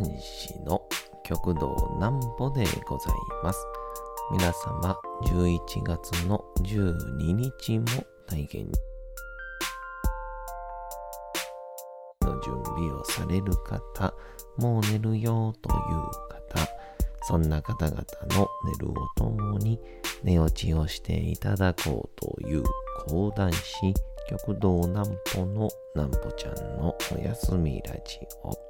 講談師の極道南歩でございます。皆様、11月の12日も大変の準備をされる方、もう寝るよという方、そんな方々の寝るをともに寝落ちをしていただこうという講談師、極道南歩の南歩ちゃんのおやすみラジオ。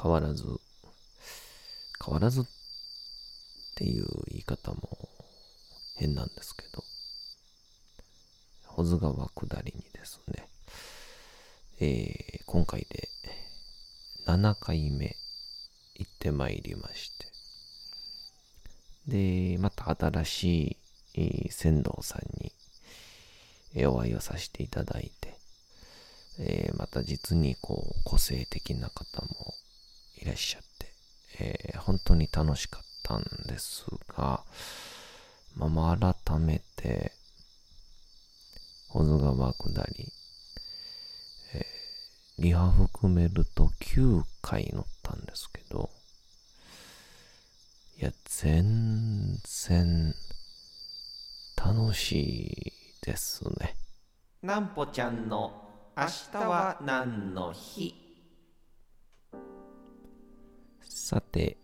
変わらず、変わらずっていう言い方も変なんですけど、保津川下りにですね、えー、今回で7回目行ってまいりまして、で、また新しい船頭さんにお会いをさせていただいて、え、また実にこう個性的な方もいらっしゃって、えー、本当に楽しかったんですが、まあ、まあ改めて、保津川下り、えー、リハ含めると9回乗ったんですけど、いや、全然楽しいですね。なんぽちゃんの明日は何の日？さて、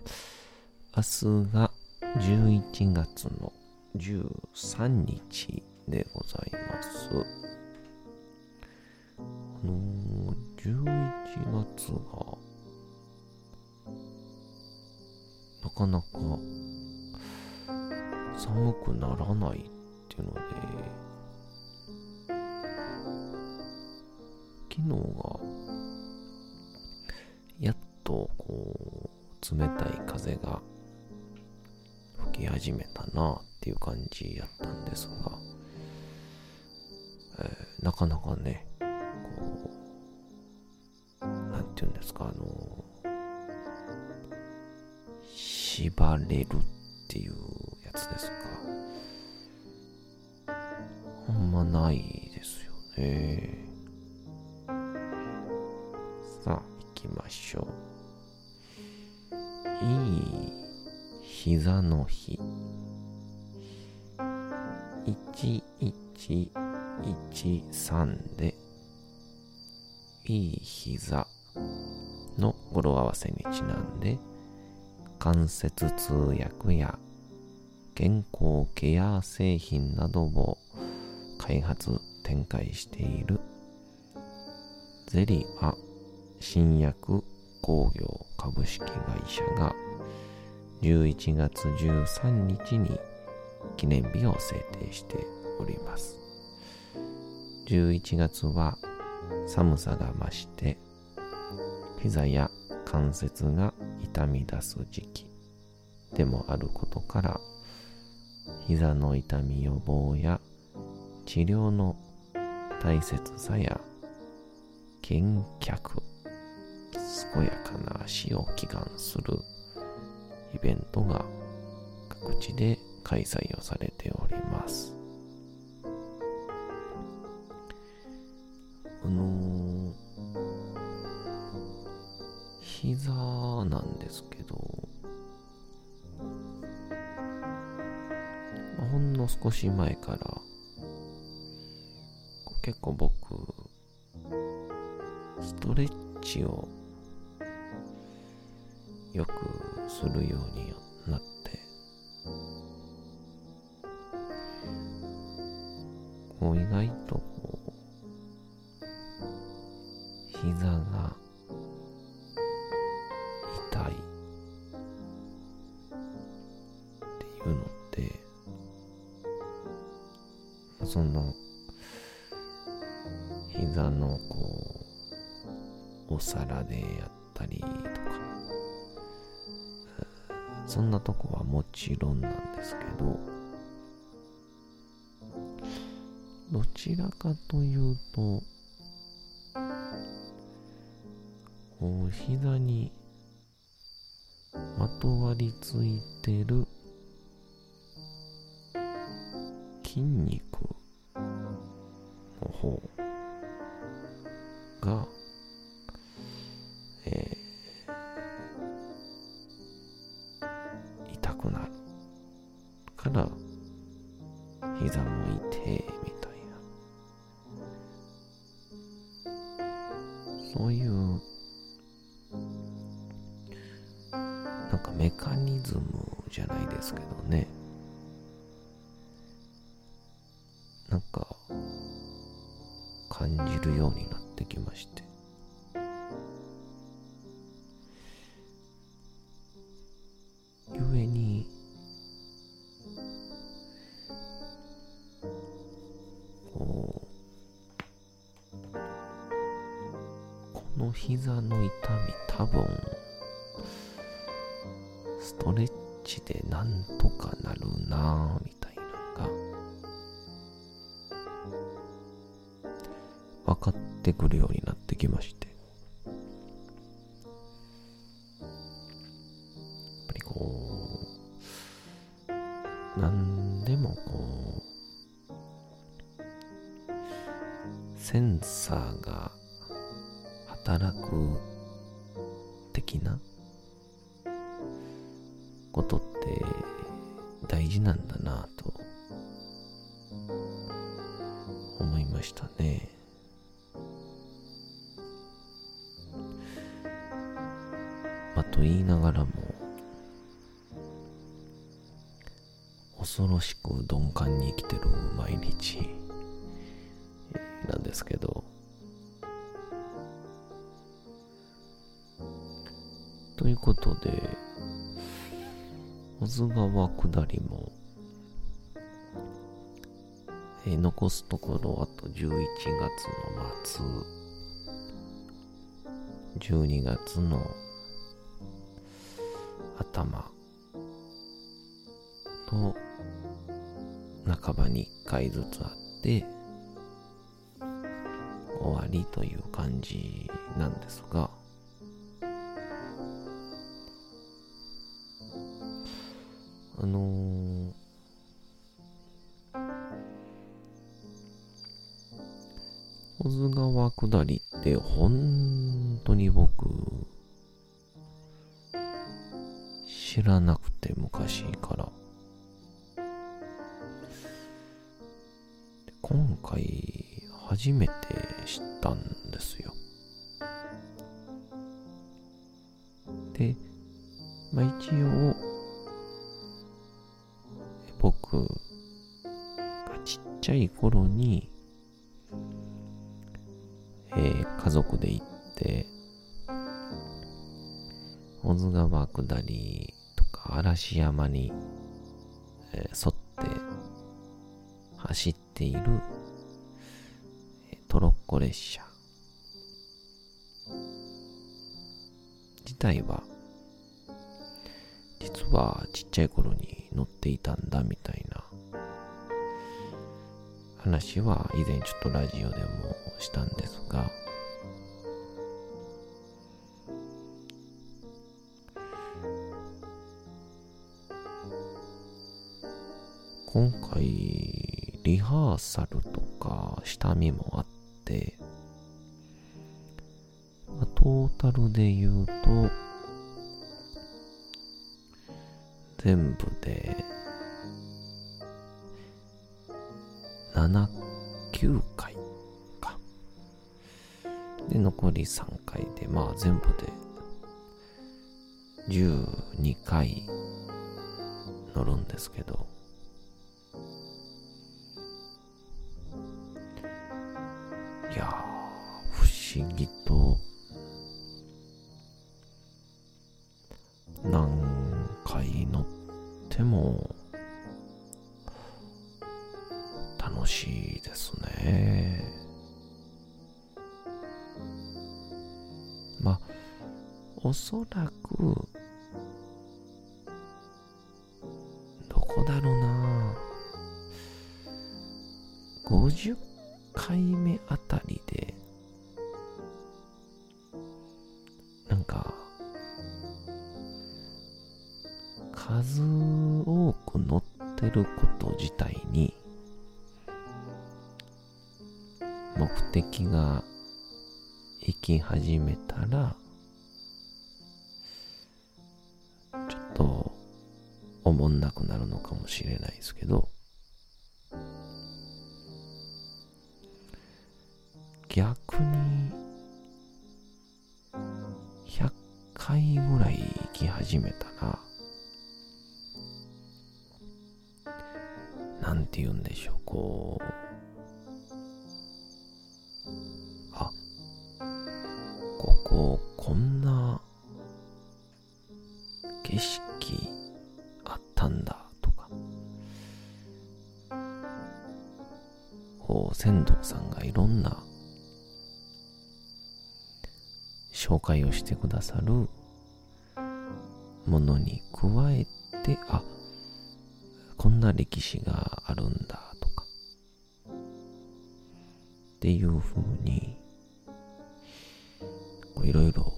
明日が11月の13日でございます。あのー、11月が、なかなか寒くならないっていうので、昨日が、やっとこう、冷たい風が吹き始めたなっていう感じやったんですが、えー、なかなかね、こう、なんて言うんですか、あの縛れるっていうやつですか。あんまないですよね。膝の日。1113で。いい膝の語呂合わせにちなんで。関節通訳や健康ケア製品などを開発展開している。ゼリア新薬工業株式会社が11月13日に記念日を制定しております。11月は寒さが増して膝や関節が痛み出す時期でもあることから膝の痛み予防や治療の大切さや健脚健やかな死を祈願するイベントが各地で開催をされております。あのー、膝なんですけど、まあほんの少し前から結構僕ストレッチをよくするようになって。こう意外とこですけどどちらかというとこう膝にまとわりついてる筋肉感じるようになってきまして。ってくるようになってきましてやっぱりこう何でもこうセンサーが働く的なことって大事なんだなと思いましたね。らも恐ろしく鈍感に生きてる毎日なんですけどということで保津川下りも、えー残すところあと11月の末12月の頭と半ばに1回ずつあって終わりという感じなんですがあのー保津川下りって本当に僕知らなくて昔から。今回初めて知ったんですよ。でまあ一応僕がちっちゃい頃にえー家族で行って、保津川下り嵐山に、え沿って走っている、トロッコ列車。自体は実はちっちゃい頃に乗っていたんだみたいな。話は以前ちょっとラジオでもしたんですが今回リハーサルとか下見もあってまあトータルで言うと全部で7、9回か。で、残り3回で、まあ全部で12回乗るんですけど、思議と、何回乗っても、楽しいですね。まあ、おそらく、どこだろうな。50回目あること自体に、目的が行き始めたら、ちょっと、おもんなくなるのかもしれないですけど、さんがいろんな紹介をしてくださるものに加えて、あ、こんな歴史があるんだとか、っていうふうに、いろいろ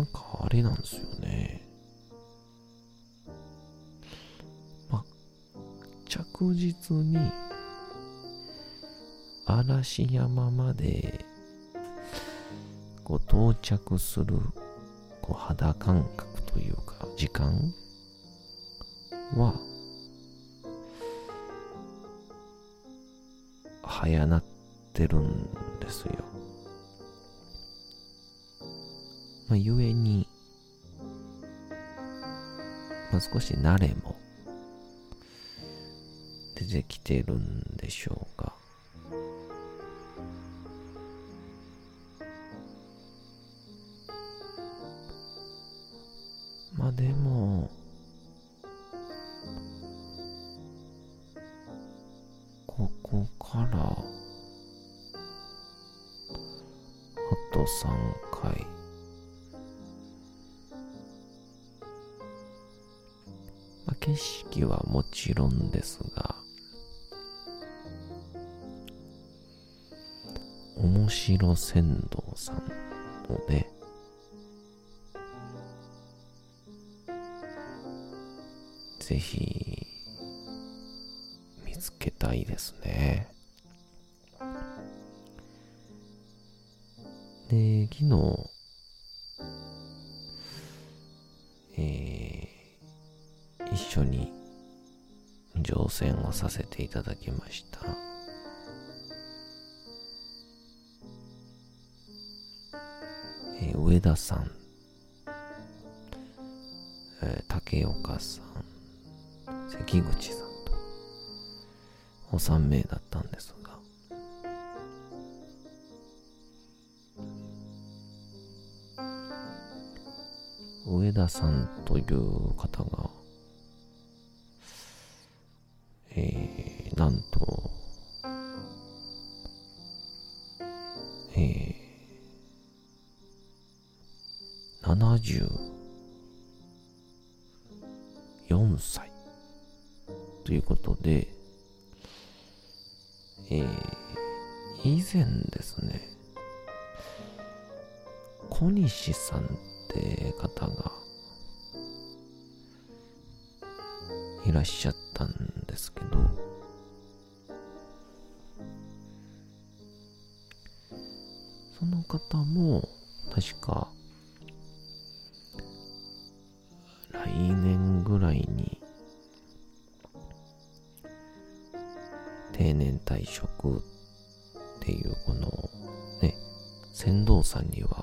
なんかあれなんですよね。ま、着実に嵐山までこう到着するこう肌感覚というか時間は早なってるんですよ。まあ、ゆえに、まあ、少し慣れも出てきてるんでしょうが、まあでも、ここから、あと3回。景色はもちろんですが、面白船頭さんのね、ぜひ、見つけたいですね。をさせていただきました。え上田さん、えー竹岡さん、関口さんと、お三名だったんですが、上田さんという方が、小西さんって方がいらっしゃったんですけど、その方も、確か、来年ぐらいに、定年退職っていうこのね、船頭さんには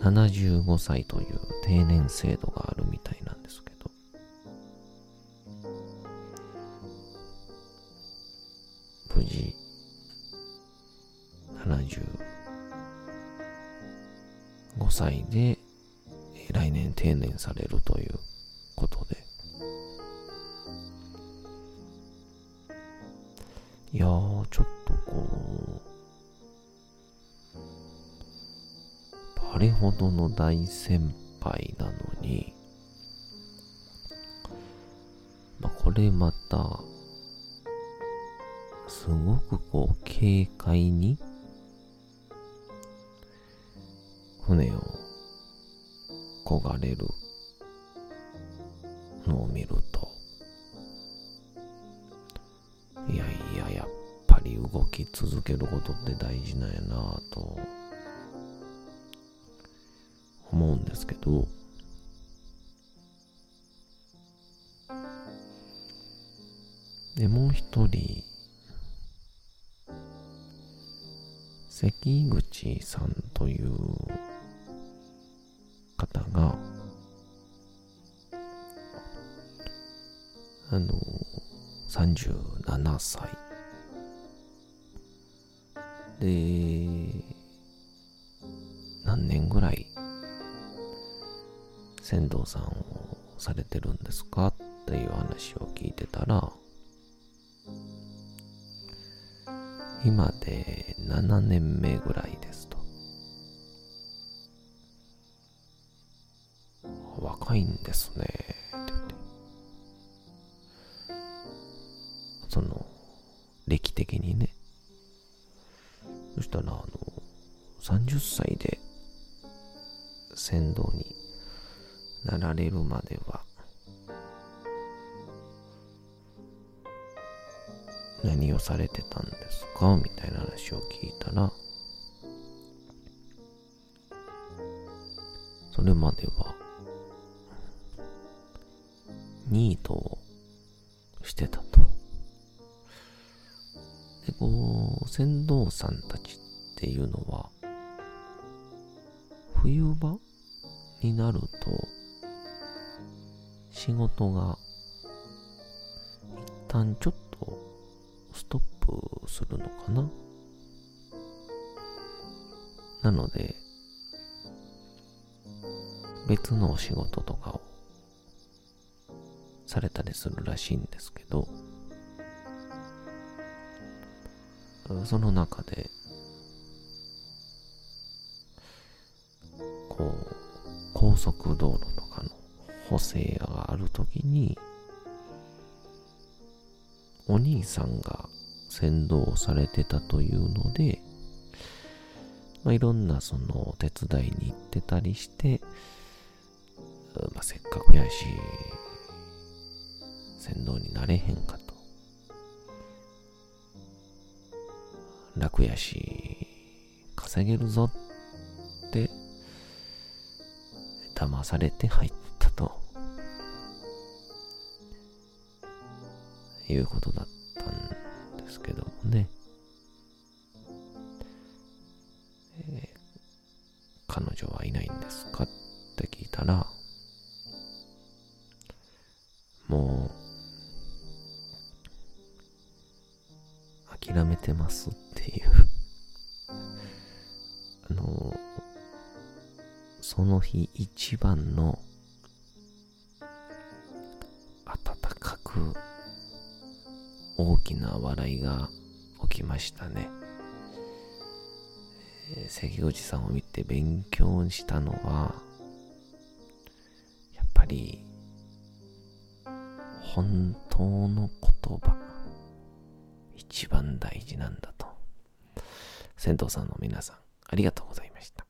75歳という定年制度があるみたいなんですけど、無事、75歳で来年定年されるというれほどの大先輩なのに、まあ、これまた、すごくこう、軽快に、船を焦がれるのを見ると、いやいや、やっぱり動き続けることって大事なんやなぁとんですけど、で、もう一人、関口さんという方が、あの、37歳。で、何年ぐらい船頭さんをされてるんですか？っていう話を聞いてたら、今で7年目ぐらいですと。若いんですね、って言って。その、歴的にね。そしたら、あの、30歳で船頭になられるまでは、何をされてたんですか？みたいな話を聞いたら、それまでは、ニートをしてたと。で、こう、船頭さんたちっていうのは、仕事が、一旦ちょっと、ストップするのかな。なので、別のお仕事とかをされたりするらしいんですけど、その中で、こう、高速道路とか補正があるときに、お兄さんが先導されてたというので、まあ、いろんなそのお手伝いに行ってたりして、まあ、せっかくやし、先導になれへんかと。楽やし、稼げるぞって、騙されて入っいうことだったんですけどもね。えー彼女はいないんですか？って聞いたら、もう、諦めてますっていう。あの、その日一番の、な笑いが起きましたね。えー関口さんを見て勉強したのは、やっぱり、本当の言葉、一番大事なんだと。銭湯さんの皆さん、ありがとうございました。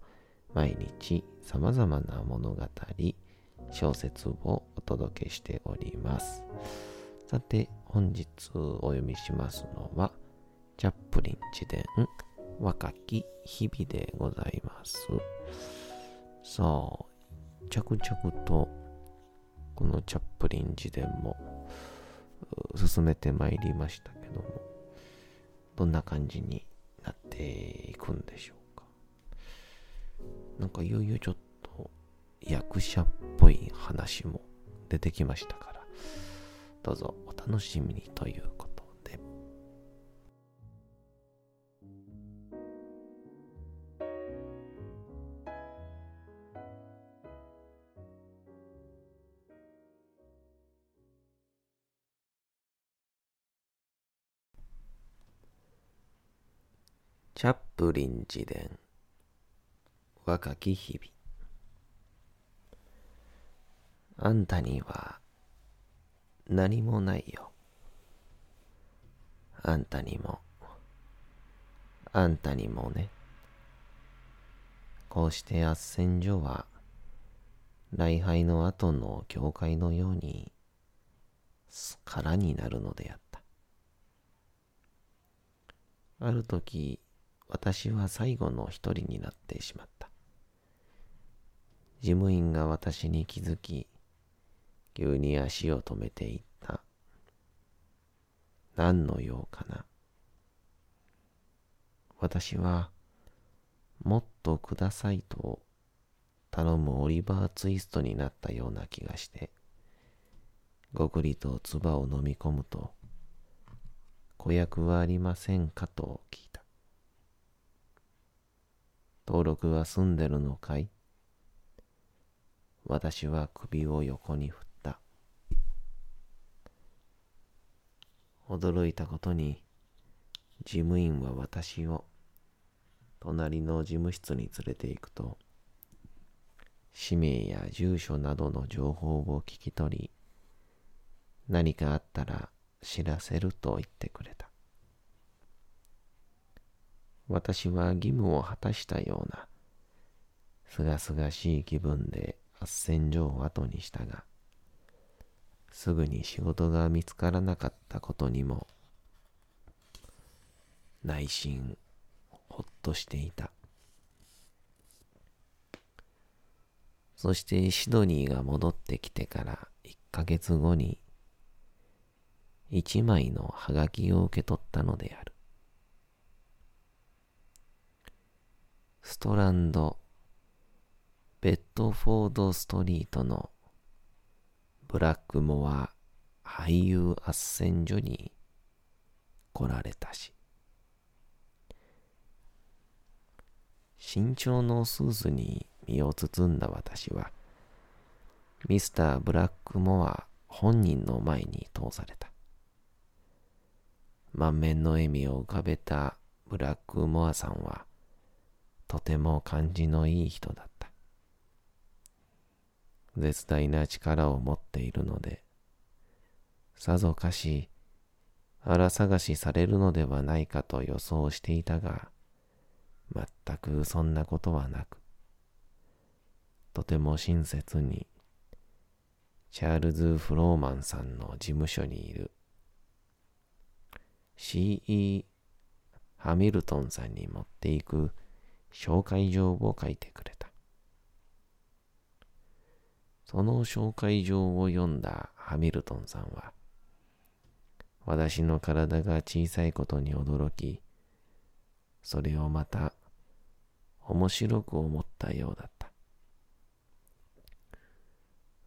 毎日様々な物語、小説をお届けしております。さて、本日お読みしますのは、チャップリン自伝若き日々でございます。さあ、着々とこのチャップリン自伝も進めてまいりましたけども、どんな感じになっていくんでしょう。なんかいよいよちょっと役者っぽい話も出てきましたから、どうぞお楽しみにということで。チャップリン自伝若き日々あんたには何もないよ。あんたにも、あんたにもね。こうして斡旋所は、礼拝の後の教会のように、空になるのであった。ある時、私は最後の一人になってしまった。事務員が私に気づき、急に足を止めていった。何の用かな。私は、もっとくださいと頼むオリバーツイストになったような気がして、ごくりと唾を飲み込むと、子役はありませんか？と聞いた。登録は済んでるのかい？私は首を横に振った。驚いたことに、事務員は私を隣の事務室に連れて行くと、氏名や住所などの情報を聞き取り、何かあったら知らせると言ってくれた。私は義務を果たしたような、すがすがしい気分で斡旋所を後にしたが、すぐに仕事が見つからなかったことにも、内心、ほっとしていた。そしてシドニーが戻ってきてから1ヶ月後に、一枚のハガキを受け取ったのである。ストランドベッドフォードストリートのブラックモア俳優斡旋所に来られたし、身長のスーツに身を包んだ私は、ミスター・ブラックモア本人の前に通された。満面の笑みを浮かべたブラックモアさんは、とても感じのいい人だった。絶大な力を持っているので、さぞかし、荒探しされるのではないかと予想していたが、全くそんなことはなく、とても親切に、チャールズ・フローマンさんの事務所にいる C.E. ハミルトンさんに持っていく紹介状を書いてくれた。その紹介状を読んだハミルトンさんは、私の体が小さいことに驚き、それをまた面白く思ったようだった。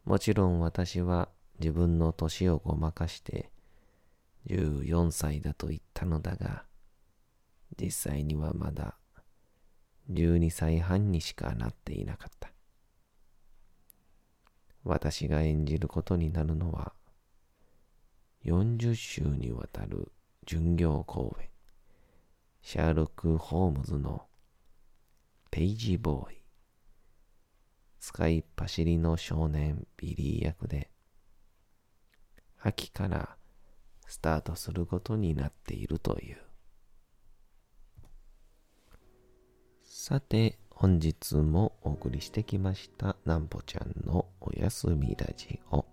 もちろん私は自分の年をごまかして14歳だと言ったのだが、実際にはまだ12歳半にしかなっていなかった。私が演じることになるのは、40週にわたる巡業公演、シャーロック・ホームズのペイジーボーイ、使いっ走りの少年ビリー役で、秋からスタートすることになっているという。さて、本日もお送りしてきましたなんぽちゃんのやすみラジオ。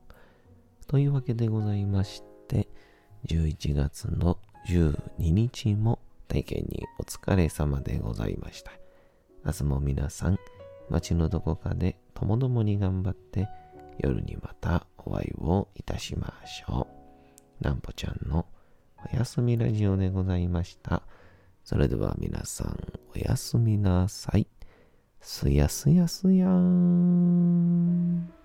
というわけでございまして、11月の12日も体験にお疲れ様でございました。明日も皆さん、街のどこかでともどもに頑張って夜にまたお会いをいたしましょう。なんぽちゃんのおやすみラジオでございました。それでは皆さんおやすみなさい。すやすやすやーん。